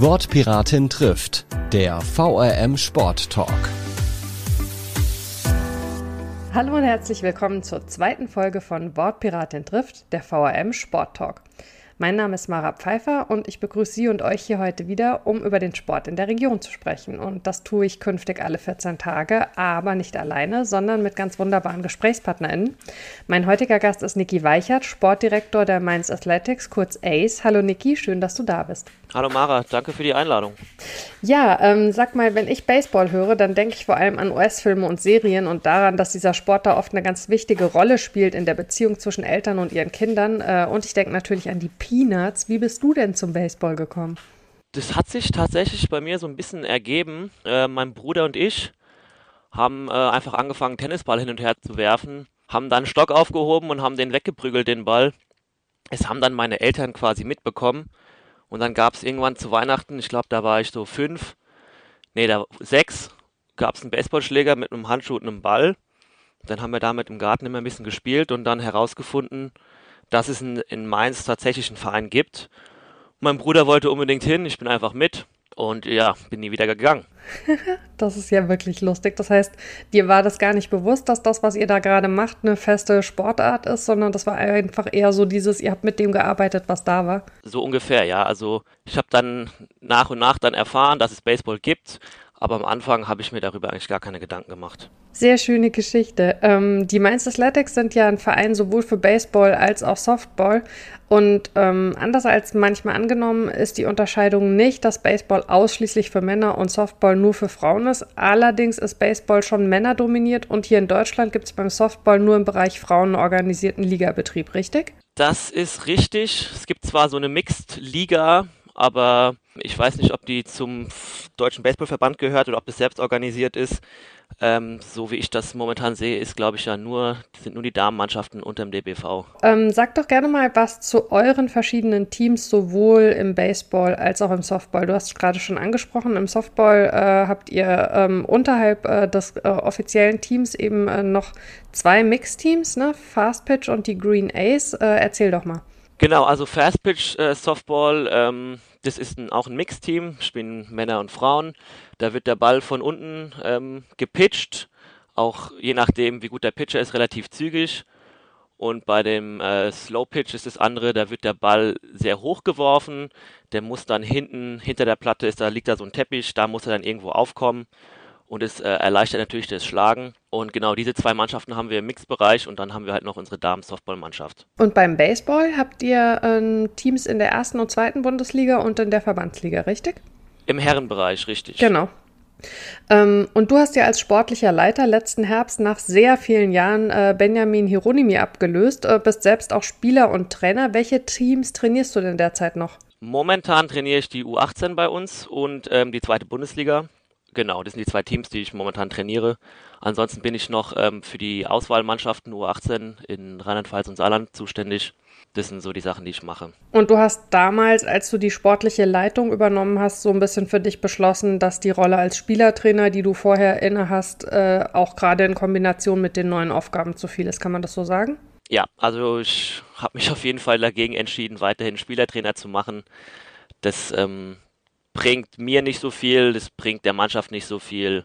Wortpiratin trifft, der VRM Sport Talk. Hallo und herzlich willkommen zur zweiten Folge von Wortpiratin trifft, der VRM Sport Talk. Mein Name ist Mara Pfeiffer und ich begrüße Sie und euch hier heute wieder, um über den Sport in der Region zu sprechen. Und das tue ich künftig alle 14 Tage, aber nicht alleine, sondern mit ganz wunderbaren GesprächspartnerInnen. Mein heutiger Gast ist Niki Weichert, Sportdirektor der Mainz Athletics, kurz ACE. Hallo Niki, schön, dass du da bist. Hallo Mara, danke für die Einladung. Ja, ähm, sag mal, wenn ich Baseball höre, dann denke ich vor allem an US-Filme und Serien und daran, dass dieser Sport da oft eine ganz wichtige Rolle spielt in der Beziehung zwischen Eltern und ihren Kindern. Äh, und ich denke natürlich an die Peanuts. Wie bist du denn zum Baseball gekommen? Das hat sich tatsächlich bei mir so ein bisschen ergeben. Äh, mein Bruder und ich haben äh, einfach angefangen, Tennisball hin und her zu werfen, haben dann einen Stock aufgehoben und haben den weggeprügelt, den Ball. Es haben dann meine Eltern quasi mitbekommen. Und dann gab es irgendwann zu Weihnachten, ich glaube, da war ich so fünf, nee, da sechs, gab es einen Baseballschläger mit einem Handschuh und einem Ball. Dann haben wir damit im Garten immer ein bisschen gespielt und dann herausgefunden, dass es in, in Mainz tatsächlich einen Verein gibt. Mein Bruder wollte unbedingt hin, ich bin einfach mit und ja, bin nie wieder gegangen. das ist ja wirklich lustig. Das heißt, dir war das gar nicht bewusst, dass das, was ihr da gerade macht, eine feste Sportart ist, sondern das war einfach eher so dieses, ihr habt mit dem gearbeitet, was da war. So ungefähr, ja. Also ich habe dann nach und nach dann erfahren, dass es Baseball gibt, aber am Anfang habe ich mir darüber eigentlich gar keine Gedanken gemacht. Sehr schöne Geschichte. Ähm, die Mainz Athletics sind ja ein Verein sowohl für Baseball als auch Softball. Und ähm, anders als manchmal angenommen ist die Unterscheidung nicht, dass Baseball ausschließlich für Männer und Softball nur für Frauen ist. Allerdings ist Baseball schon männerdominiert und hier in Deutschland gibt es beim Softball nur im Bereich Frauen organisierten Ligabetrieb, richtig? Das ist richtig. Es gibt zwar so eine Mixed-Liga, aber ich weiß nicht, ob die zum Deutschen Baseballverband gehört oder ob das selbst organisiert ist. Ähm, so wie ich das momentan sehe, ist, glaube ich, ja nur, sind nur die Damenmannschaften unter dem DBV. Ähm, sagt doch gerne mal was zu euren verschiedenen Teams, sowohl im Baseball als auch im Softball. Du hast es gerade schon angesprochen, im Softball äh, habt ihr ähm, unterhalb äh, des äh, offiziellen Teams eben äh, noch zwei Mixteams, ne? Fast Pitch und die Green Ace. Äh, erzähl doch mal. Genau, also Fast Pitch äh, Softball, ähm, das ist ein, auch ein Mixteam, spielen Männer und Frauen. Da wird der Ball von unten ähm, gepitcht, auch je nachdem, wie gut der Pitcher ist, relativ zügig. Und bei dem äh, Slow Pitch ist das andere, da wird der Ball sehr hoch geworfen. Der muss dann hinten, hinter der Platte ist, da liegt da so ein Teppich, da muss er dann irgendwo aufkommen und es äh, erleichtert natürlich das Schlagen. Und genau diese zwei Mannschaften haben wir im Mixbereich und dann haben wir halt noch unsere Damen-Softball-Mannschaft. Und beim Baseball habt ihr äh, Teams in der ersten und zweiten Bundesliga und in der Verbandsliga, richtig? Im Herrenbereich, richtig. Genau. Ähm, und du hast ja als sportlicher Leiter letzten Herbst nach sehr vielen Jahren äh, Benjamin Hieronymi abgelöst, äh, bist selbst auch Spieler und Trainer. Welche Teams trainierst du denn derzeit noch? Momentan trainiere ich die U18 bei uns und ähm, die zweite Bundesliga. Genau, das sind die zwei Teams, die ich momentan trainiere. Ansonsten bin ich noch ähm, für die Auswahlmannschaften U18 in Rheinland-Pfalz und Saarland zuständig. Das sind so die Sachen, die ich mache. Und du hast damals, als du die sportliche Leitung übernommen hast, so ein bisschen für dich beschlossen, dass die Rolle als Spielertrainer, die du vorher inne hast, äh, auch gerade in Kombination mit den neuen Aufgaben zu viel ist. Kann man das so sagen? Ja, also ich habe mich auf jeden Fall dagegen entschieden, weiterhin Spielertrainer zu machen. Das ähm, bringt mir nicht so viel, das bringt der Mannschaft nicht so viel.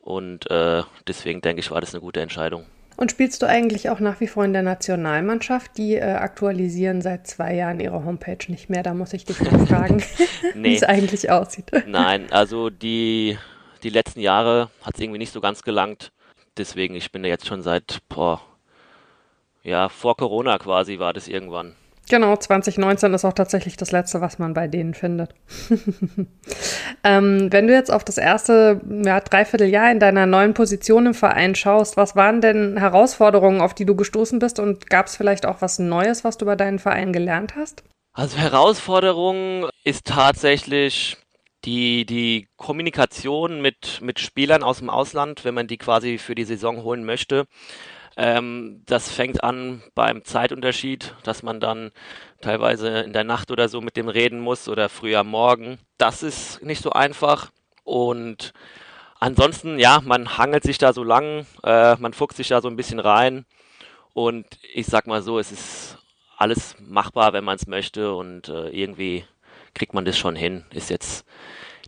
Und äh, deswegen denke ich, war das eine gute Entscheidung. Und spielst du eigentlich auch nach wie vor in der Nationalmannschaft? Die äh, aktualisieren seit zwei Jahren ihre Homepage nicht mehr. Da muss ich dich mal fragen, nee. wie es eigentlich aussieht. Nein, also die, die letzten Jahre hat es irgendwie nicht so ganz gelangt. Deswegen, ich bin da jetzt schon seit, boah, ja, vor Corona quasi war das irgendwann. Genau, 2019 ist auch tatsächlich das letzte, was man bei denen findet. ähm, wenn du jetzt auf das erste ja, Dreivierteljahr in deiner neuen Position im Verein schaust, was waren denn Herausforderungen, auf die du gestoßen bist und gab es vielleicht auch was Neues, was du bei deinen Verein gelernt hast? Also Herausforderung ist tatsächlich die, die Kommunikation mit, mit Spielern aus dem Ausland, wenn man die quasi für die Saison holen möchte. Ähm, das fängt an beim Zeitunterschied, dass man dann teilweise in der Nacht oder so mit dem reden muss oder früh am Morgen. Das ist nicht so einfach. Und ansonsten, ja, man hangelt sich da so lang, äh, man fuchst sich da so ein bisschen rein. Und ich sag mal so, es ist alles machbar, wenn man es möchte. Und äh, irgendwie kriegt man das schon hin. Ist jetzt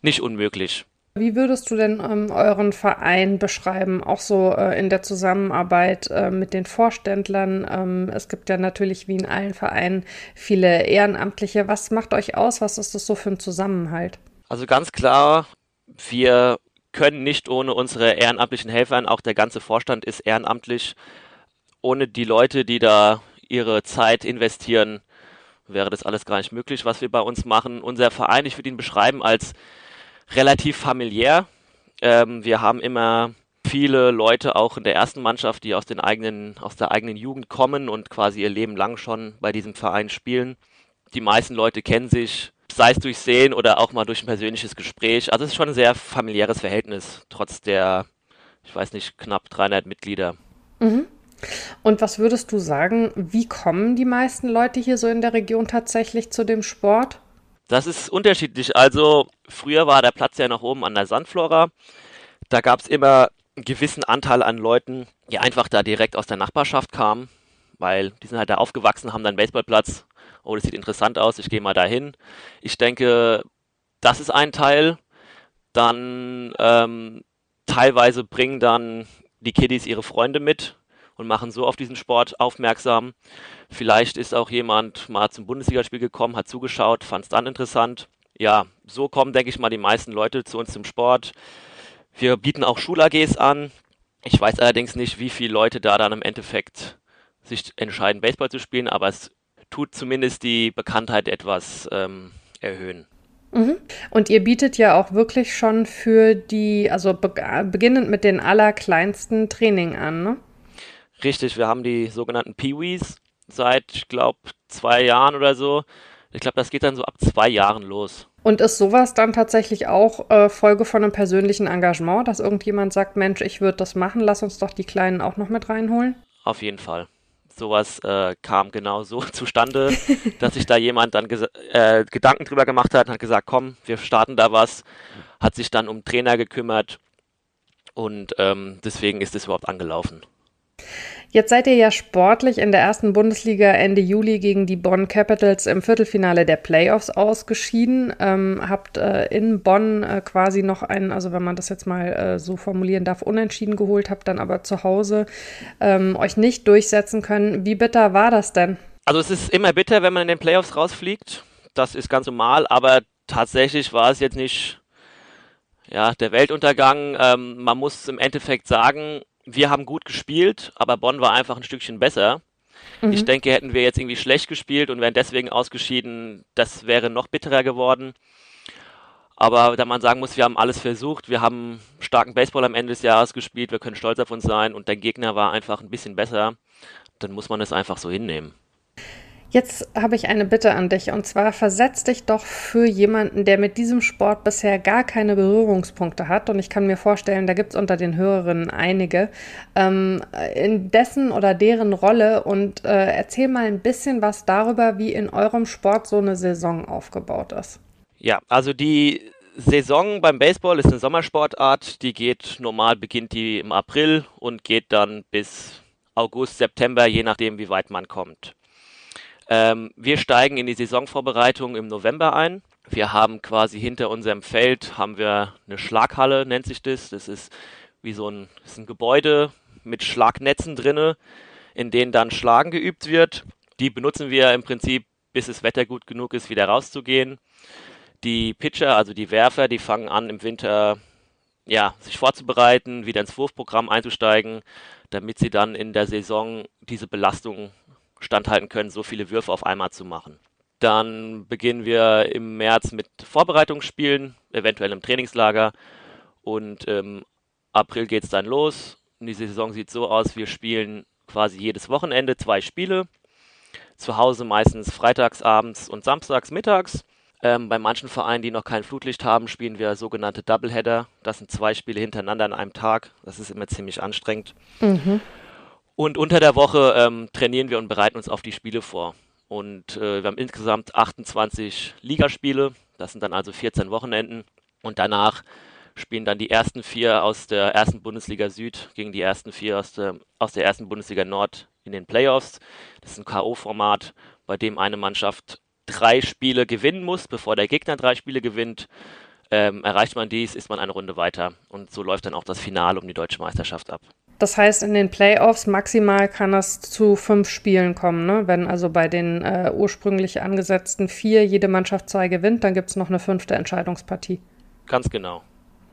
nicht unmöglich. Wie würdest du denn ähm, euren Verein beschreiben, auch so äh, in der Zusammenarbeit äh, mit den Vorständlern? Ähm, es gibt ja natürlich wie in allen Vereinen viele Ehrenamtliche. Was macht euch aus? Was ist das so für ein Zusammenhalt? Also ganz klar, wir können nicht ohne unsere ehrenamtlichen Helfer, auch der ganze Vorstand ist ehrenamtlich. Ohne die Leute, die da ihre Zeit investieren, wäre das alles gar nicht möglich, was wir bei uns machen. Unser Verein, ich würde ihn beschreiben als relativ familiär. Ähm, wir haben immer viele Leute auch in der ersten Mannschaft, die aus den eigenen, aus der eigenen Jugend kommen und quasi ihr Leben lang schon bei diesem Verein spielen. Die meisten Leute kennen sich, sei es durch Sehen oder auch mal durch ein persönliches Gespräch. Also es ist schon ein sehr familiäres Verhältnis, trotz der, ich weiß nicht, knapp 300 Mitglieder. Mhm. Und was würdest du sagen, wie kommen die meisten Leute hier so in der Region tatsächlich zu dem Sport? Das ist unterschiedlich. Also früher war der Platz ja noch oben an der Sandflora. Da gab es immer einen gewissen Anteil an Leuten, die einfach da direkt aus der Nachbarschaft kamen, weil die sind halt da aufgewachsen, haben dann einen Baseballplatz. Oh, das sieht interessant aus, ich gehe mal dahin. Ich denke, das ist ein Teil. Dann ähm, teilweise bringen dann die Kiddies ihre Freunde mit, und machen so auf diesen Sport aufmerksam. Vielleicht ist auch jemand mal zum Bundesligaspiel gekommen, hat zugeschaut, fand es dann interessant. Ja, so kommen, denke ich mal, die meisten Leute zu uns zum Sport. Wir bieten auch Schul-AGs an. Ich weiß allerdings nicht, wie viele Leute da dann im Endeffekt sich entscheiden, Baseball zu spielen, aber es tut zumindest die Bekanntheit etwas ähm, erhöhen. Mhm. Und ihr bietet ja auch wirklich schon für die, also be beginnend mit den allerkleinsten Training an, ne? Richtig, wir haben die sogenannten Peewees seit, ich glaube, zwei Jahren oder so. Ich glaube, das geht dann so ab zwei Jahren los. Und ist sowas dann tatsächlich auch äh, Folge von einem persönlichen Engagement, dass irgendjemand sagt, Mensch, ich würde das machen, lass uns doch die Kleinen auch noch mit reinholen? Auf jeden Fall. Sowas äh, kam genau so zustande, dass sich da jemand dann äh, Gedanken drüber gemacht hat und hat gesagt, komm, wir starten da was, hat sich dann um Trainer gekümmert und ähm, deswegen ist es überhaupt angelaufen. Jetzt seid ihr ja sportlich in der ersten Bundesliga Ende Juli gegen die Bonn Capitals im Viertelfinale der Playoffs ausgeschieden. Ähm, habt äh, in Bonn äh, quasi noch einen, also wenn man das jetzt mal äh, so formulieren darf, unentschieden geholt, habt dann aber zu Hause ähm, euch nicht durchsetzen können. Wie bitter war das denn? Also es ist immer bitter, wenn man in den Playoffs rausfliegt. Das ist ganz normal, aber tatsächlich war es jetzt nicht ja, der Weltuntergang. Ähm, man muss im Endeffekt sagen, wir haben gut gespielt, aber Bonn war einfach ein Stückchen besser. Mhm. Ich denke, hätten wir jetzt irgendwie schlecht gespielt und wären deswegen ausgeschieden, das wäre noch bitterer geworden. Aber da man sagen muss, wir haben alles versucht, wir haben starken Baseball am Ende des Jahres gespielt, wir können stolz auf uns sein und der Gegner war einfach ein bisschen besser, dann muss man es einfach so hinnehmen. Jetzt habe ich eine Bitte an dich und zwar versetz dich doch für jemanden, der mit diesem Sport bisher gar keine Berührungspunkte hat und ich kann mir vorstellen, da gibt es unter den Hörerinnen einige, ähm, in dessen oder deren Rolle und äh, erzähl mal ein bisschen was darüber, wie in eurem Sport so eine Saison aufgebaut ist. Ja, also die Saison beim Baseball ist eine Sommersportart, die geht normal, beginnt die im April und geht dann bis August, September, je nachdem, wie weit man kommt. Ähm, wir steigen in die Saisonvorbereitung im November ein. Wir haben quasi hinter unserem Feld haben wir eine Schlaghalle, nennt sich das. Das ist wie so ein, ist ein Gebäude mit Schlagnetzen drinne, in denen dann Schlagen geübt wird. Die benutzen wir im Prinzip, bis das Wetter gut genug ist, wieder rauszugehen. Die Pitcher, also die Werfer, die fangen an im Winter ja, sich vorzubereiten, wieder ins Wurfprogramm einzusteigen, damit sie dann in der Saison diese Belastung standhalten können, so viele Würfe auf einmal zu machen. Dann beginnen wir im März mit Vorbereitungsspielen, eventuell im Trainingslager. Und im April geht es dann los. Die Saison sieht so aus, wir spielen quasi jedes Wochenende zwei Spiele. Zu Hause meistens freitags abends und samstags mittags. Ähm, bei manchen Vereinen, die noch kein Flutlicht haben, spielen wir sogenannte Doubleheader. Das sind zwei Spiele hintereinander an einem Tag. Das ist immer ziemlich anstrengend. Mhm. Und unter der Woche ähm, trainieren wir und bereiten uns auf die Spiele vor. Und äh, wir haben insgesamt 28 Ligaspiele. Das sind dann also 14 Wochenenden. Und danach spielen dann die ersten vier aus der ersten Bundesliga Süd gegen die ersten vier aus der, aus der ersten Bundesliga Nord in den Playoffs. Das ist ein K.O.-Format, bei dem eine Mannschaft drei Spiele gewinnen muss, bevor der Gegner drei Spiele gewinnt. Ähm, erreicht man dies, ist man eine Runde weiter. Und so läuft dann auch das Finale um die deutsche Meisterschaft ab. Das heißt, in den Playoffs maximal kann es zu fünf Spielen kommen. Ne? Wenn also bei den äh, ursprünglich angesetzten vier jede Mannschaft zwei gewinnt, dann gibt es noch eine fünfte Entscheidungspartie. Ganz genau.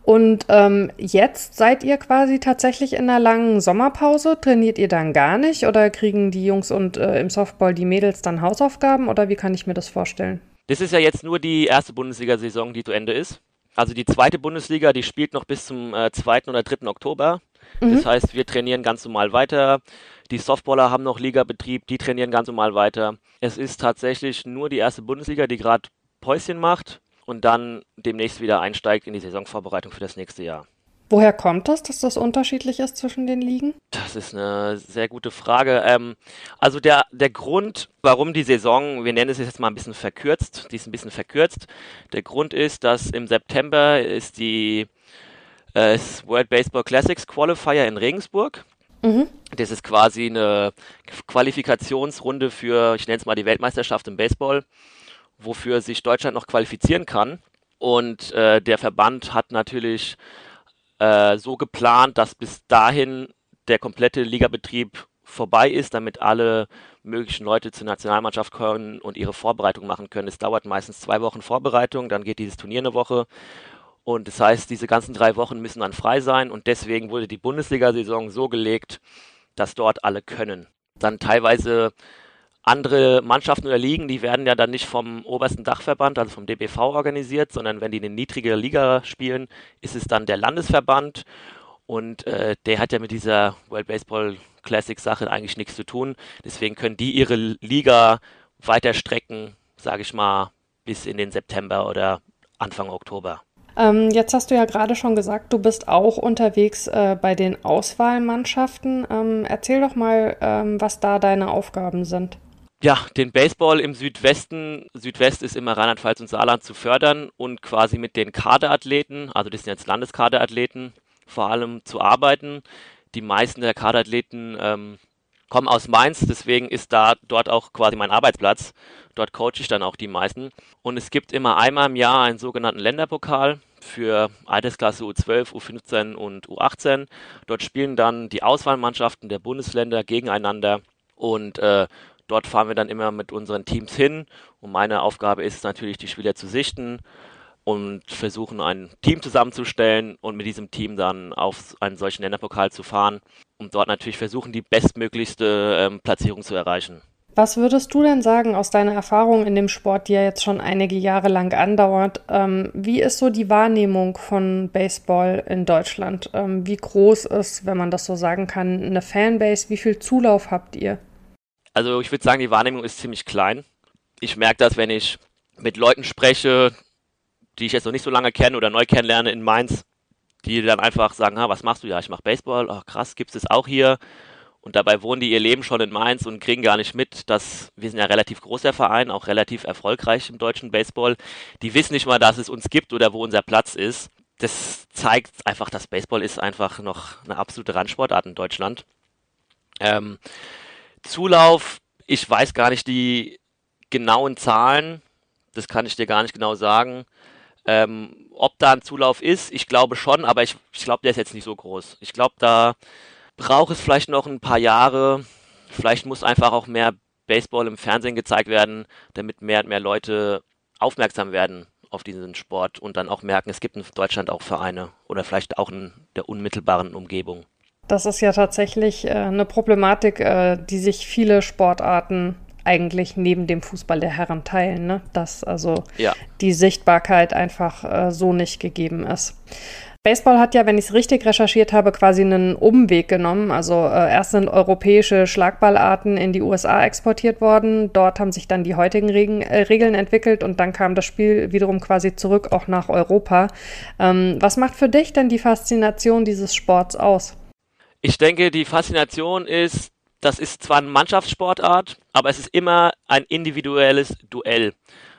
Und ähm, jetzt seid ihr quasi tatsächlich in einer langen Sommerpause. Trainiert ihr dann gar nicht oder kriegen die Jungs und äh, im Softball die Mädels dann Hausaufgaben oder wie kann ich mir das vorstellen? Das ist ja jetzt nur die erste Bundesliga-Saison, die zu Ende ist. Also die zweite Bundesliga, die spielt noch bis zum äh, 2. oder 3. Oktober. Mhm. Das heißt, wir trainieren ganz normal weiter. Die Softballer haben noch Ligabetrieb, die trainieren ganz normal weiter. Es ist tatsächlich nur die erste Bundesliga, die gerade Päuschen macht und dann demnächst wieder einsteigt in die Saisonvorbereitung für das nächste Jahr. Woher kommt das, dass das unterschiedlich ist zwischen den Ligen? Das ist eine sehr gute Frage. Ähm, also der, der Grund, warum die Saison, wir nennen es jetzt mal ein bisschen verkürzt, die ist ein bisschen verkürzt. Der Grund ist, dass im September ist die äh, World Baseball Classics Qualifier in Regensburg. Mhm. Das ist quasi eine Qualifikationsrunde für, ich nenne es mal die Weltmeisterschaft im Baseball wofür sich Deutschland noch qualifizieren kann. Und äh, der Verband hat natürlich äh, so geplant, dass bis dahin der komplette Ligabetrieb vorbei ist, damit alle möglichen Leute zur Nationalmannschaft kommen und ihre Vorbereitung machen können. Es dauert meistens zwei Wochen Vorbereitung, dann geht dieses Turnier eine Woche. Und das heißt, diese ganzen drei Wochen müssen dann frei sein und deswegen wurde die Bundesliga-Saison so gelegt, dass dort alle können. Dann teilweise andere Mannschaften oder Ligen, die werden ja dann nicht vom obersten Dachverband, also vom DBV organisiert, sondern wenn die eine niedrige Liga spielen, ist es dann der Landesverband. Und äh, der hat ja mit dieser World Baseball Classic Sache eigentlich nichts zu tun. Deswegen können die ihre Liga weiter strecken, sage ich mal, bis in den September oder Anfang Oktober. Ähm, jetzt hast du ja gerade schon gesagt, du bist auch unterwegs äh, bei den Auswahlmannschaften. Ähm, erzähl doch mal, ähm, was da deine Aufgaben sind ja, den Baseball im Südwesten, Südwest ist immer Rheinland-Pfalz und Saarland zu fördern und quasi mit den Kaderathleten, also das sind jetzt Landeskaderathleten, vor allem zu arbeiten. Die meisten der Kaderathleten kommen aus Mainz, deswegen ist da dort auch quasi mein Arbeitsplatz. Dort coache ich dann auch die meisten. Und es gibt immer einmal im Jahr einen sogenannten Länderpokal für Altersklasse U12, U15 und U18. Dort spielen dann die Auswahlmannschaften der Bundesländer gegeneinander und äh, Dort fahren wir dann immer mit unseren Teams hin und meine Aufgabe ist natürlich, die Spieler zu sichten und versuchen, ein Team zusammenzustellen und mit diesem Team dann auf einen solchen Länderpokal zu fahren und dort natürlich versuchen, die bestmöglichste ähm, Platzierung zu erreichen. Was würdest du denn sagen aus deiner Erfahrung in dem Sport, die ja jetzt schon einige Jahre lang andauert? Ähm, wie ist so die Wahrnehmung von Baseball in Deutschland? Ähm, wie groß ist, wenn man das so sagen kann, eine Fanbase? Wie viel Zulauf habt ihr? Also ich würde sagen, die Wahrnehmung ist ziemlich klein. Ich merke das, wenn ich mit Leuten spreche, die ich jetzt noch nicht so lange kenne oder neu kennenlerne in Mainz, die dann einfach sagen, ah, was machst du? Ja, ich mache Baseball. Ach krass, gibt es auch hier? Und dabei wohnen die ihr Leben schon in Mainz und kriegen gar nicht mit, dass wir sind ja relativ großer Verein, auch relativ erfolgreich im deutschen Baseball. Die wissen nicht mal, dass es uns gibt oder wo unser Platz ist. Das zeigt einfach, dass Baseball ist einfach noch eine absolute Randsportart in Deutschland. Ähm, Zulauf, ich weiß gar nicht die genauen Zahlen, das kann ich dir gar nicht genau sagen. Ähm, ob da ein Zulauf ist, ich glaube schon, aber ich, ich glaube, der ist jetzt nicht so groß. Ich glaube, da braucht es vielleicht noch ein paar Jahre. Vielleicht muss einfach auch mehr Baseball im Fernsehen gezeigt werden, damit mehr und mehr Leute aufmerksam werden auf diesen Sport und dann auch merken, es gibt in Deutschland auch Vereine oder vielleicht auch in der unmittelbaren Umgebung. Das ist ja tatsächlich äh, eine Problematik, äh, die sich viele Sportarten eigentlich neben dem Fußball der Herren teilen, ne? dass also ja. die Sichtbarkeit einfach äh, so nicht gegeben ist. Baseball hat ja, wenn ich es richtig recherchiert habe, quasi einen Umweg genommen. Also äh, erst sind europäische Schlagballarten in die USA exportiert worden. Dort haben sich dann die heutigen Regen, äh, Regeln entwickelt und dann kam das Spiel wiederum quasi zurück auch nach Europa. Ähm, was macht für dich denn die Faszination dieses Sports aus? Ich denke, die Faszination ist, das ist zwar eine Mannschaftssportart, aber es ist immer ein individuelles Duell.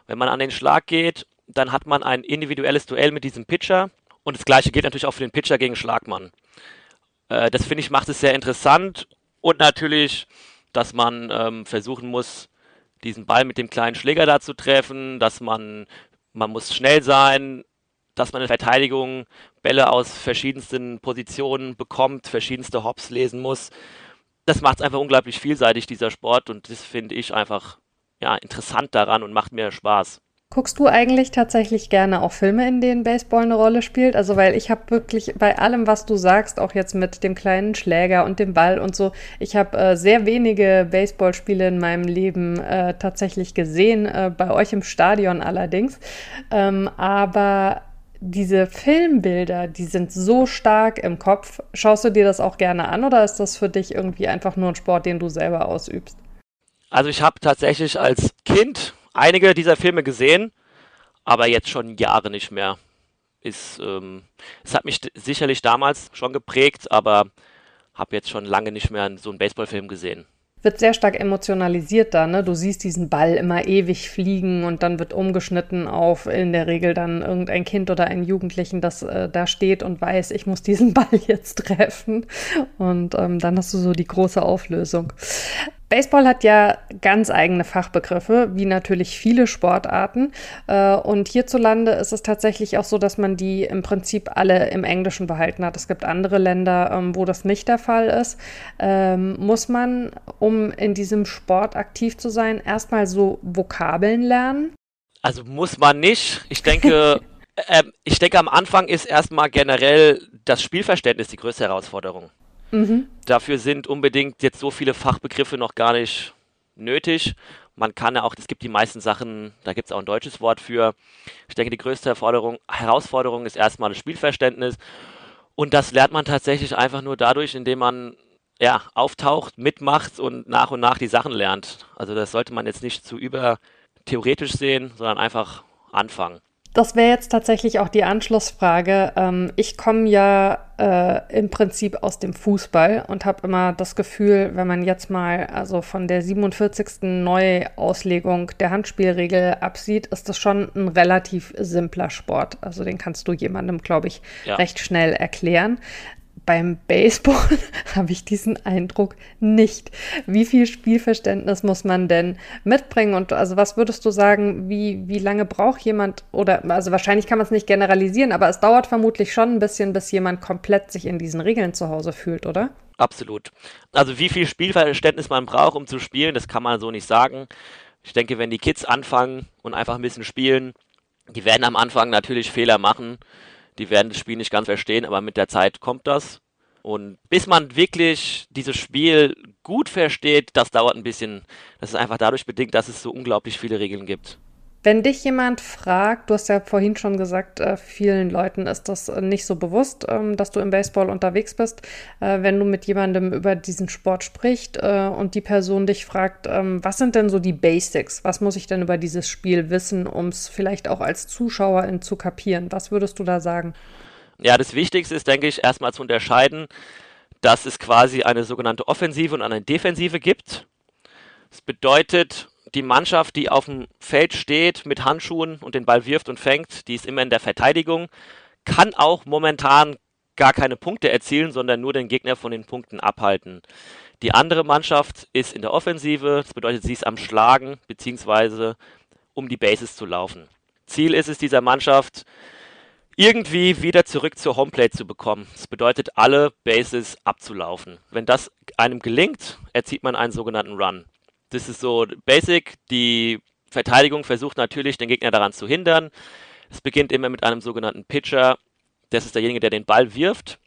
Wenn man an den Schlag geht, dann hat man ein individuelles Duell mit diesem Pitcher und das gleiche gilt natürlich auch für den Pitcher gegen Schlagmann. Äh, das finde ich macht es sehr interessant und natürlich, dass man ähm, versuchen muss, diesen Ball mit dem kleinen Schläger da zu treffen, dass man, man muss schnell sein, dass man in Verteidigung Bälle aus verschiedensten Positionen bekommt, verschiedenste Hops lesen muss. Das macht es einfach unglaublich vielseitig, dieser Sport, und das finde ich einfach ja, interessant daran und macht mir Spaß. Guckst du eigentlich tatsächlich gerne auch Filme, in denen Baseball eine Rolle spielt? Also, weil ich habe wirklich bei allem, was du sagst, auch jetzt mit dem kleinen Schläger und dem Ball und so, ich habe äh, sehr wenige Baseballspiele in meinem Leben äh, tatsächlich gesehen, äh, bei euch im Stadion allerdings. Ähm, aber diese Filmbilder, die sind so stark im Kopf. Schaust du dir das auch gerne an oder ist das für dich irgendwie einfach nur ein Sport, den du selber ausübst? Also ich habe tatsächlich als Kind einige dieser Filme gesehen, aber jetzt schon Jahre nicht mehr. Ist, ähm, es hat mich sicherlich damals schon geprägt, aber habe jetzt schon lange nicht mehr so einen Baseballfilm gesehen wird sehr stark emotionalisiert da, ne? Du siehst diesen Ball immer ewig fliegen und dann wird umgeschnitten auf in der Regel dann irgendein Kind oder einen Jugendlichen, das äh, da steht und weiß, ich muss diesen Ball jetzt treffen. Und ähm, dann hast du so die große Auflösung. Baseball hat ja ganz eigene Fachbegriffe, wie natürlich viele Sportarten. Äh, und hierzulande ist es tatsächlich auch so, dass man die im Prinzip alle im Englischen behalten hat. Es gibt andere Länder, ähm, wo das nicht der Fall ist. Ähm, muss man, um in diesem Sport aktiv zu sein, erstmal so Vokabeln lernen? Also muss man nicht. Ich denke, äh, ich denke, am Anfang ist erstmal generell das Spielverständnis die größte Herausforderung. Mhm. Dafür sind unbedingt jetzt so viele Fachbegriffe noch gar nicht nötig. Man kann ja auch, es gibt die meisten Sachen, da gibt es auch ein deutsches Wort für. Ich denke, die größte Herausforderung ist erstmal das Spielverständnis. Und das lernt man tatsächlich einfach nur dadurch, indem man ja, auftaucht, mitmacht und nach und nach die Sachen lernt. Also das sollte man jetzt nicht zu übertheoretisch sehen, sondern einfach anfangen. Das wäre jetzt tatsächlich auch die Anschlussfrage. Ähm, ich komme ja äh, im Prinzip aus dem Fußball und habe immer das Gefühl, wenn man jetzt mal also von der 47. Neuauslegung der Handspielregel absieht, ist das schon ein relativ simpler Sport. Also den kannst du jemandem, glaube ich, ja. recht schnell erklären beim Baseball habe ich diesen Eindruck nicht. Wie viel Spielverständnis muss man denn mitbringen? Und also was würdest du sagen, wie, wie lange braucht jemand, oder also wahrscheinlich kann man es nicht generalisieren, aber es dauert vermutlich schon ein bisschen, bis jemand komplett sich in diesen Regeln zu Hause fühlt, oder? Absolut. Also wie viel Spielverständnis man braucht, um zu spielen, das kann man so nicht sagen. Ich denke, wenn die Kids anfangen und einfach ein bisschen spielen, die werden am Anfang natürlich Fehler machen die werden das Spiel nicht ganz verstehen, aber mit der Zeit kommt das. Und bis man wirklich dieses Spiel gut versteht, das dauert ein bisschen. Das ist einfach dadurch bedingt, dass es so unglaublich viele Regeln gibt. Wenn dich jemand fragt, du hast ja vorhin schon gesagt, äh, vielen Leuten ist das äh, nicht so bewusst, ähm, dass du im Baseball unterwegs bist. Äh, wenn du mit jemandem über diesen Sport sprichst und die Person dich fragt, ähm, was sind denn so die Basics? Was muss ich denn über dieses Spiel wissen, um es vielleicht auch als Zuschauerin zu kapieren? Was würdest du da sagen? Ja, das Wichtigste ist, denke ich, erstmal zu unterscheiden, dass es quasi eine sogenannte Offensive und eine Defensive gibt. Das bedeutet, die Mannschaft, die auf dem Feld steht mit Handschuhen und den Ball wirft und fängt, die ist immer in der Verteidigung, kann auch momentan gar keine Punkte erzielen, sondern nur den Gegner von den Punkten abhalten. Die andere Mannschaft ist in der Offensive, das bedeutet, sie ist am Schlagen bzw. um die Bases zu laufen. Ziel ist es dieser Mannschaft, irgendwie wieder zurück zur Homeplate zu bekommen. Das bedeutet, alle Bases abzulaufen. Wenn das einem gelingt, erzielt man einen sogenannten Run. Das ist so basic. Die Verteidigung versucht natürlich, den Gegner daran zu hindern. Es beginnt immer mit einem sogenannten Pitcher. Das ist derjenige, der den Ball wirft.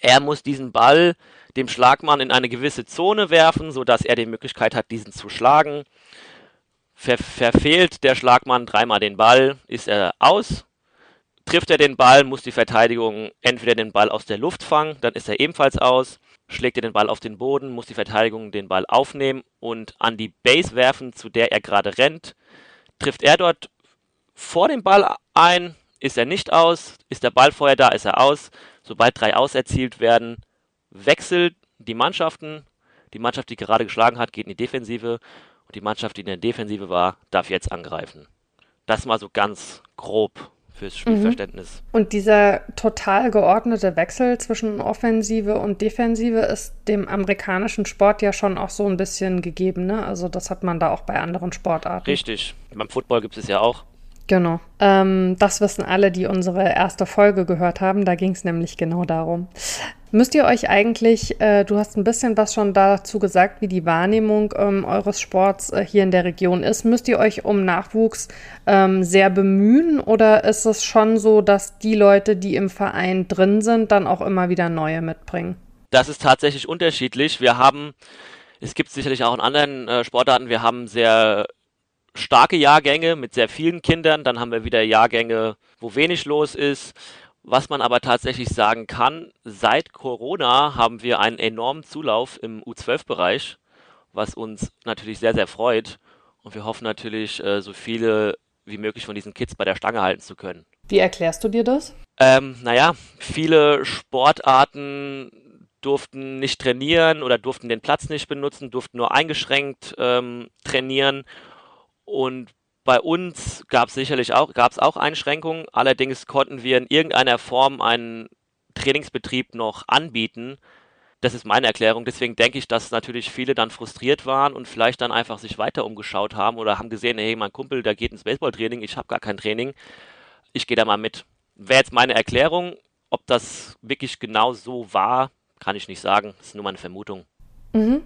Er muss diesen Ball dem Schlagmann in eine gewisse Zone werfen, sodass er die Möglichkeit hat, diesen zu schlagen. Ver verfehlt der Schlagmann dreimal den Ball, ist er aus. Trifft er den Ball, muss die Verteidigung entweder den Ball aus der Luft fangen, dann ist er ebenfalls aus schlägt er den Ball auf den Boden, muss die Verteidigung den Ball aufnehmen und an die Base werfen, zu der er gerade rennt. Trifft er dort vor dem Ball ein, ist er nicht aus, ist der Ball vorher da, ist er aus. Sobald drei aus erzielt werden, wechselt die Mannschaften. Die Mannschaft, die gerade geschlagen hat, geht in die Defensive und die Mannschaft, die in der Defensive war, darf jetzt angreifen. Das mal so ganz grob fürs Spielverständnis. Mhm. Und dieser total geordnete Wechsel zwischen Offensive und Defensive ist dem amerikanischen Sport ja schon auch so ein bisschen gegeben, ne? Also das hat man da auch bei anderen Sportarten. Richtig. Beim Football gibt es ja auch. Genau. Ähm, das wissen alle, die unsere erste Folge gehört haben. Da ging es nämlich genau darum. Müsst ihr euch eigentlich, äh, du hast ein bisschen was schon dazu gesagt, wie die Wahrnehmung ähm, eures Sports äh, hier in der Region ist. Müsst ihr euch um Nachwuchs ähm, sehr bemühen oder ist es schon so, dass die Leute, die im Verein drin sind, dann auch immer wieder neue mitbringen? Das ist tatsächlich unterschiedlich. Wir haben, es gibt sicherlich auch in anderen äh, Sportarten, wir haben sehr starke Jahrgänge mit sehr vielen Kindern, dann haben wir wieder Jahrgänge, wo wenig los ist. Was man aber tatsächlich sagen kann, seit Corona haben wir einen enormen Zulauf im U12-Bereich, was uns natürlich sehr, sehr freut. Und wir hoffen natürlich, äh, so viele wie möglich von diesen Kids bei der Stange halten zu können. Wie erklärst du dir das? Ähm, naja, viele Sportarten durften nicht trainieren oder durften den Platz nicht benutzen, durften nur eingeschränkt ähm, trainieren. Und bei uns gab es sicherlich auch, gab es auch Einschränkungen. Allerdings konnten wir in irgendeiner Form einen Trainingsbetrieb noch anbieten. Das ist meine Erklärung. Deswegen denke ich, dass natürlich viele dann frustriert waren und vielleicht dann einfach sich weiter umgeschaut haben oder haben gesehen, hey, mein Kumpel, der geht ins Baseballtraining, ich habe gar kein Training. Ich gehe da mal mit. Wäre jetzt meine Erklärung. Ob das wirklich genau so war, kann ich nicht sagen. Das ist nur meine Vermutung. Mhm.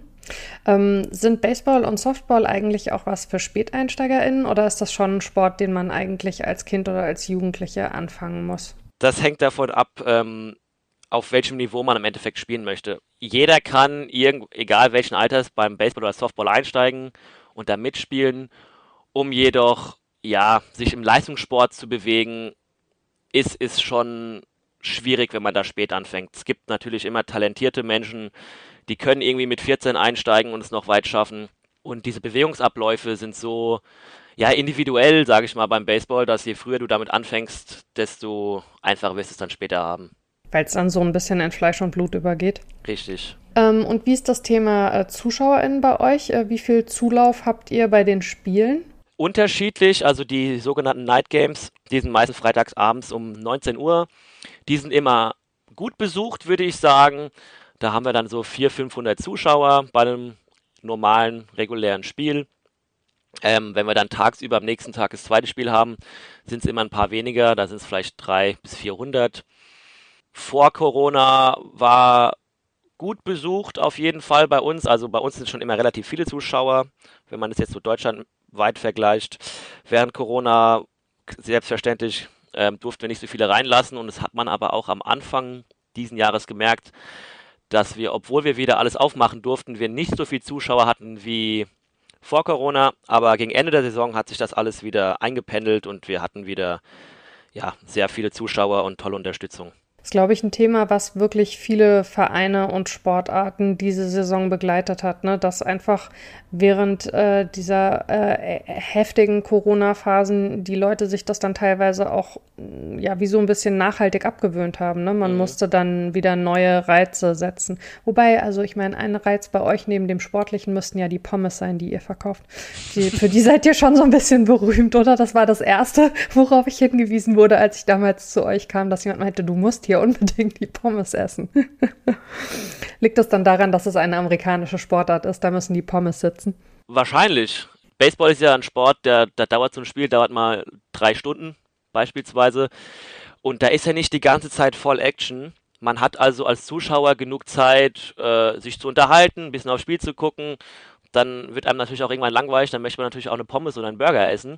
Ähm, sind Baseball und Softball eigentlich auch was für SpäteinsteigerInnen oder ist das schon ein Sport, den man eigentlich als Kind oder als Jugendliche anfangen muss? Das hängt davon ab, ähm, auf welchem Niveau man im Endeffekt spielen möchte. Jeder kann, egal welchen Alters, beim Baseball oder Softball einsteigen und da mitspielen. Um jedoch, ja, sich im Leistungssport zu bewegen, ist, ist schon schwierig, wenn man da spät anfängt. Es gibt natürlich immer talentierte Menschen, die können irgendwie mit 14 einsteigen und es noch weit schaffen. Und diese Bewegungsabläufe sind so, ja, individuell, sage ich mal, beim Baseball, dass je früher du damit anfängst, desto einfacher wirst du es dann später haben. Weil es dann so ein bisschen in Fleisch und Blut übergeht. Richtig. Ähm, und wie ist das Thema äh, ZuschauerInnen bei euch? Äh, wie viel Zulauf habt ihr bei den Spielen? Unterschiedlich, also die sogenannten Night Games, die sind meistens freitags abends um 19 Uhr. Die sind immer gut besucht, würde ich sagen. Da haben wir dann so 400, 500 Zuschauer bei einem normalen, regulären Spiel. Ähm, wenn wir dann tagsüber am nächsten Tag das zweite Spiel haben, sind es immer ein paar weniger, da sind es vielleicht 300 bis 400. Vor Corona war gut besucht auf jeden Fall bei uns. Also bei uns sind schon immer relativ viele Zuschauer, wenn man das jetzt so deutschlandweit vergleicht. Während Corona selbstverständlich ähm, durften wir nicht so viele reinlassen und das hat man aber auch am Anfang diesen Jahres gemerkt, dass wir, obwohl wir wieder alles aufmachen durften, wir nicht so viele Zuschauer hatten wie vor Corona, aber gegen Ende der Saison hat sich das alles wieder eingependelt und wir hatten wieder ja, sehr viele Zuschauer und tolle Unterstützung. Das ist, glaube ich, ein Thema, was wirklich viele Vereine und Sportarten diese Saison begleitet hat. Ne? Dass einfach während äh, dieser äh, heftigen Corona-Phasen die Leute sich das dann teilweise auch ja wie so ein bisschen nachhaltig abgewöhnt haben. Ne? Man mhm. musste dann wieder neue Reize setzen. Wobei, also ich meine, ein Reiz bei euch neben dem Sportlichen müssten ja die Pommes sein, die ihr verkauft. Die, für die seid ihr schon so ein bisschen berühmt, oder? Das war das Erste, worauf ich hingewiesen wurde, als ich damals zu euch kam, dass jemand meinte, du musst hier hier unbedingt die Pommes essen. Liegt das dann daran, dass es eine amerikanische Sportart ist? Da müssen die Pommes sitzen. Wahrscheinlich. Baseball ist ja ein Sport, der, der dauert so ein Spiel, dauert mal drei Stunden beispielsweise. Und da ist ja nicht die ganze Zeit voll Action. Man hat also als Zuschauer genug Zeit, äh, sich zu unterhalten, ein bisschen aufs Spiel zu gucken. Dann wird einem natürlich auch irgendwann langweilig, dann möchte man natürlich auch eine Pommes oder einen Burger essen.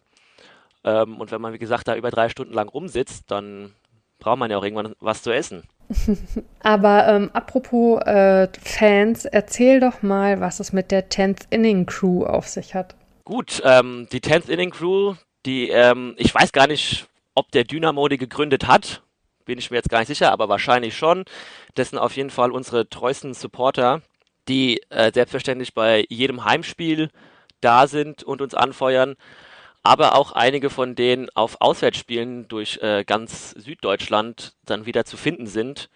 Ähm, und wenn man, wie gesagt, da über drei Stunden lang rumsitzt, dann braucht man ja auch irgendwann was zu essen. Aber ähm, apropos äh, Fans, erzähl doch mal, was es mit der 10th Inning Crew auf sich hat. Gut, ähm, die 10th Inning Crew, die, ähm, ich weiß gar nicht, ob der Dynamo die gegründet hat, bin ich mir jetzt gar nicht sicher, aber wahrscheinlich schon. Das sind auf jeden Fall unsere treuesten Supporter, die äh, selbstverständlich bei jedem Heimspiel da sind und uns anfeuern aber auch einige von denen auf Auswärtsspielen durch äh, ganz Süddeutschland dann wieder zu finden sind.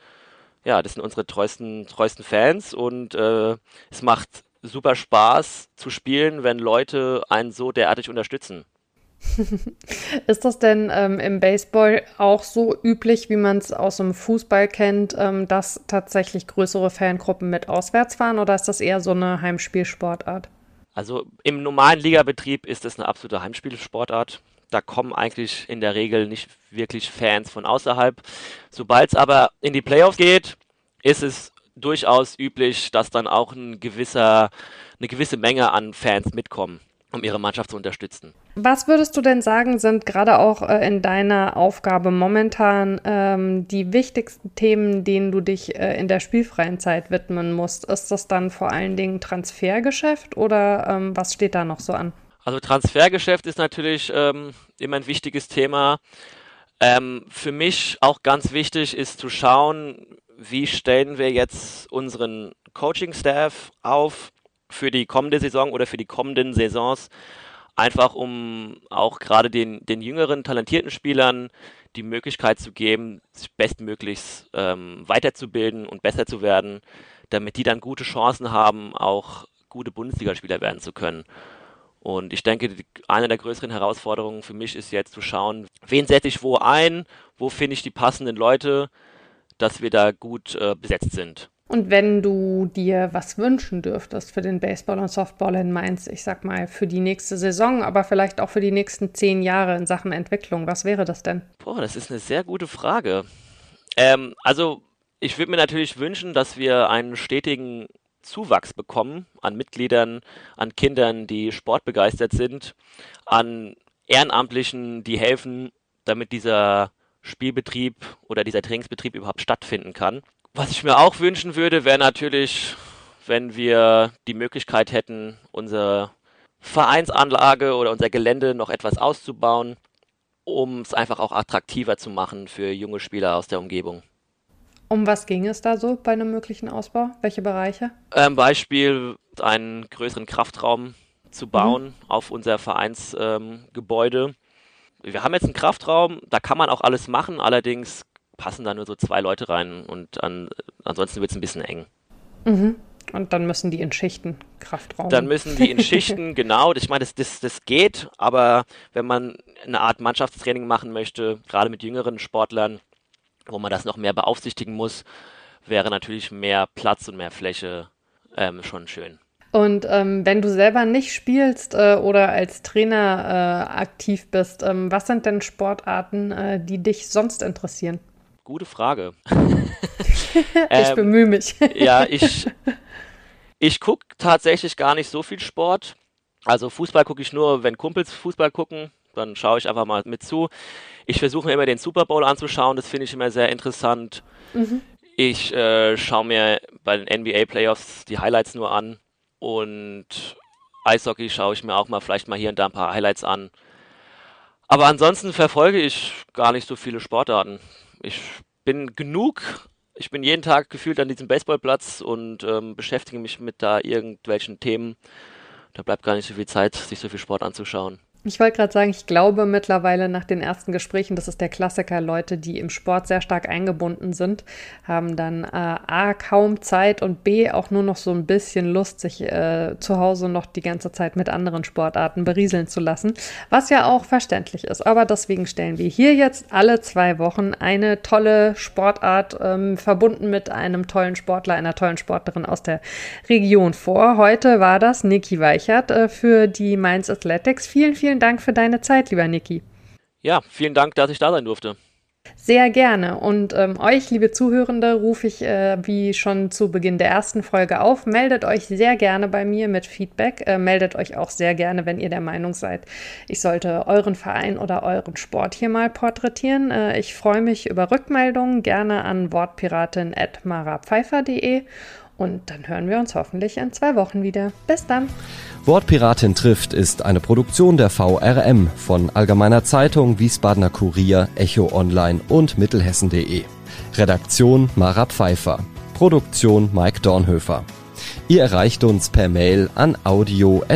Ja, das sind unsere treuesten, treuesten Fans und äh, es macht super Spaß zu spielen, wenn Leute einen so derartig unterstützen. Ist das denn ähm, im Baseball auch so üblich, wie man es aus dem Fußball kennt, ähm, dass tatsächlich größere Fangruppen mit auswärts fahren oder ist das eher so eine Heimspielsportart? Also im normalen Ligabetrieb ist es eine absolute Heimspielsportart. Da kommen eigentlich in der Regel nicht wirklich Fans von außerhalb. Sobald es aber in die Playoffs geht, ist es durchaus üblich, dass dann auch ein gewisser, eine gewisse Menge an Fans mitkommen um ihre Mannschaft zu unterstützen. Was würdest du denn sagen, sind gerade auch äh, in deiner Aufgabe momentan ähm, die wichtigsten Themen, denen du dich äh, in der spielfreien Zeit widmen musst? Ist das dann vor allen Dingen Transfergeschäft oder ähm, was steht da noch so an? Also Transfergeschäft ist natürlich ähm, immer ein wichtiges Thema. Ähm, für mich auch ganz wichtig ist zu schauen, wie stellen wir jetzt unseren Coaching-Staff auf, für die kommende Saison oder für die kommenden Saisons, einfach um auch gerade den, den jüngeren, talentierten Spielern die Möglichkeit zu geben, sich bestmöglichst ähm, weiterzubilden und besser zu werden, damit die dann gute Chancen haben, auch gute Bundesligaspieler werden zu können. Und ich denke, eine der größeren Herausforderungen für mich ist jetzt zu schauen, wen setze ich wo ein, wo finde ich die passenden Leute, dass wir da gut äh, besetzt sind. Und wenn du dir was wünschen dürftest für den Baseball und Softball in Mainz, ich sag mal für die nächste Saison, aber vielleicht auch für die nächsten zehn Jahre in Sachen Entwicklung, was wäre das denn? Boah, das ist eine sehr gute Frage. Ähm, also ich würde mir natürlich wünschen, dass wir einen stetigen Zuwachs bekommen an Mitgliedern, an Kindern, die sportbegeistert sind, an Ehrenamtlichen, die helfen, damit dieser Spielbetrieb oder dieser Trainingsbetrieb überhaupt stattfinden kann. Was ich mir auch wünschen würde, wäre natürlich, wenn wir die Möglichkeit hätten, unsere Vereinsanlage oder unser Gelände noch etwas auszubauen, um es einfach auch attraktiver zu machen für junge Spieler aus der Umgebung. Um was ging es da so bei einem möglichen Ausbau? Welche Bereiche? Ähm, Beispiel, einen größeren Kraftraum zu bauen mhm. auf unser Vereinsgebäude. Ähm, wir haben jetzt einen Kraftraum, da kann man auch alles machen, allerdings passen da nur so zwei Leute rein und an, ansonsten wird es ein bisschen eng. Mhm. Und dann müssen die in Schichten Kraftraum. Dann müssen die in Schichten, genau. Ich meine, das, das, das geht, aber wenn man eine Art Mannschaftstraining machen möchte, gerade mit jüngeren Sportlern, wo man das noch mehr beaufsichtigen muss, wäre natürlich mehr Platz und mehr Fläche ähm, schon schön. Und ähm, wenn du selber nicht spielst äh, oder als Trainer äh, aktiv bist, ähm, was sind denn Sportarten, äh, die dich sonst interessieren? Gute Frage. ich ähm, bemühe mich. ja, ich, ich gucke tatsächlich gar nicht so viel Sport. Also Fußball gucke ich nur, wenn Kumpels Fußball gucken. Dann schaue ich einfach mal mit zu. Ich versuche mir immer den Super Bowl anzuschauen. Das finde ich immer sehr interessant. Mhm. Ich äh, schaue mir bei den NBA Playoffs die Highlights nur an. Und Eishockey schaue ich mir auch mal vielleicht mal hier und da ein paar Highlights an. Aber ansonsten verfolge ich gar nicht so viele Sportarten ich bin genug, ich bin jeden Tag gefühlt an diesem Baseballplatz und ähm, beschäftige mich mit da irgendwelchen Themen. Da bleibt gar nicht so viel Zeit, sich so viel Sport anzuschauen. Ich wollte gerade sagen, ich glaube mittlerweile nach den ersten Gesprächen, das ist der Klassiker, Leute, die im Sport sehr stark eingebunden sind, haben dann äh, A, kaum Zeit und B, auch nur noch so ein bisschen Lust, sich äh, zu Hause noch die ganze Zeit mit anderen Sportarten berieseln zu lassen, was ja auch verständlich ist. Aber deswegen stellen wir hier jetzt alle zwei Wochen eine tolle Sportart ähm, verbunden mit einem tollen Sportler, einer tollen Sportlerin aus der Region vor. Heute war das Niki Weichert äh, für die Mainz Athletics. Vielen, vielen vielen Dank für deine Zeit, lieber Niki. Ja, vielen Dank, dass ich da sein durfte. Sehr gerne. Und ähm, euch, liebe Zuhörende, rufe ich äh, wie schon zu Beginn der ersten Folge auf. Meldet euch sehr gerne bei mir mit Feedback. Äh, meldet euch auch sehr gerne, wenn ihr der Meinung seid, ich sollte euren Verein oder euren Sport hier mal porträtieren. Äh, ich freue mich über Rückmeldungen gerne an wortpiratin.marapfeifer.de und dann hören wir uns hoffentlich in zwei Wochen wieder. Bis dann. Wortpiratin trifft ist eine Produktion der VRM von Allgemeiner Zeitung, Wiesbadener Kurier, Echo Online und Mittelhessen.de. Redaktion Mara Pfeiffer. Produktion Mike Dornhöfer. Ihr erreicht uns per Mail an audio.vrm.de.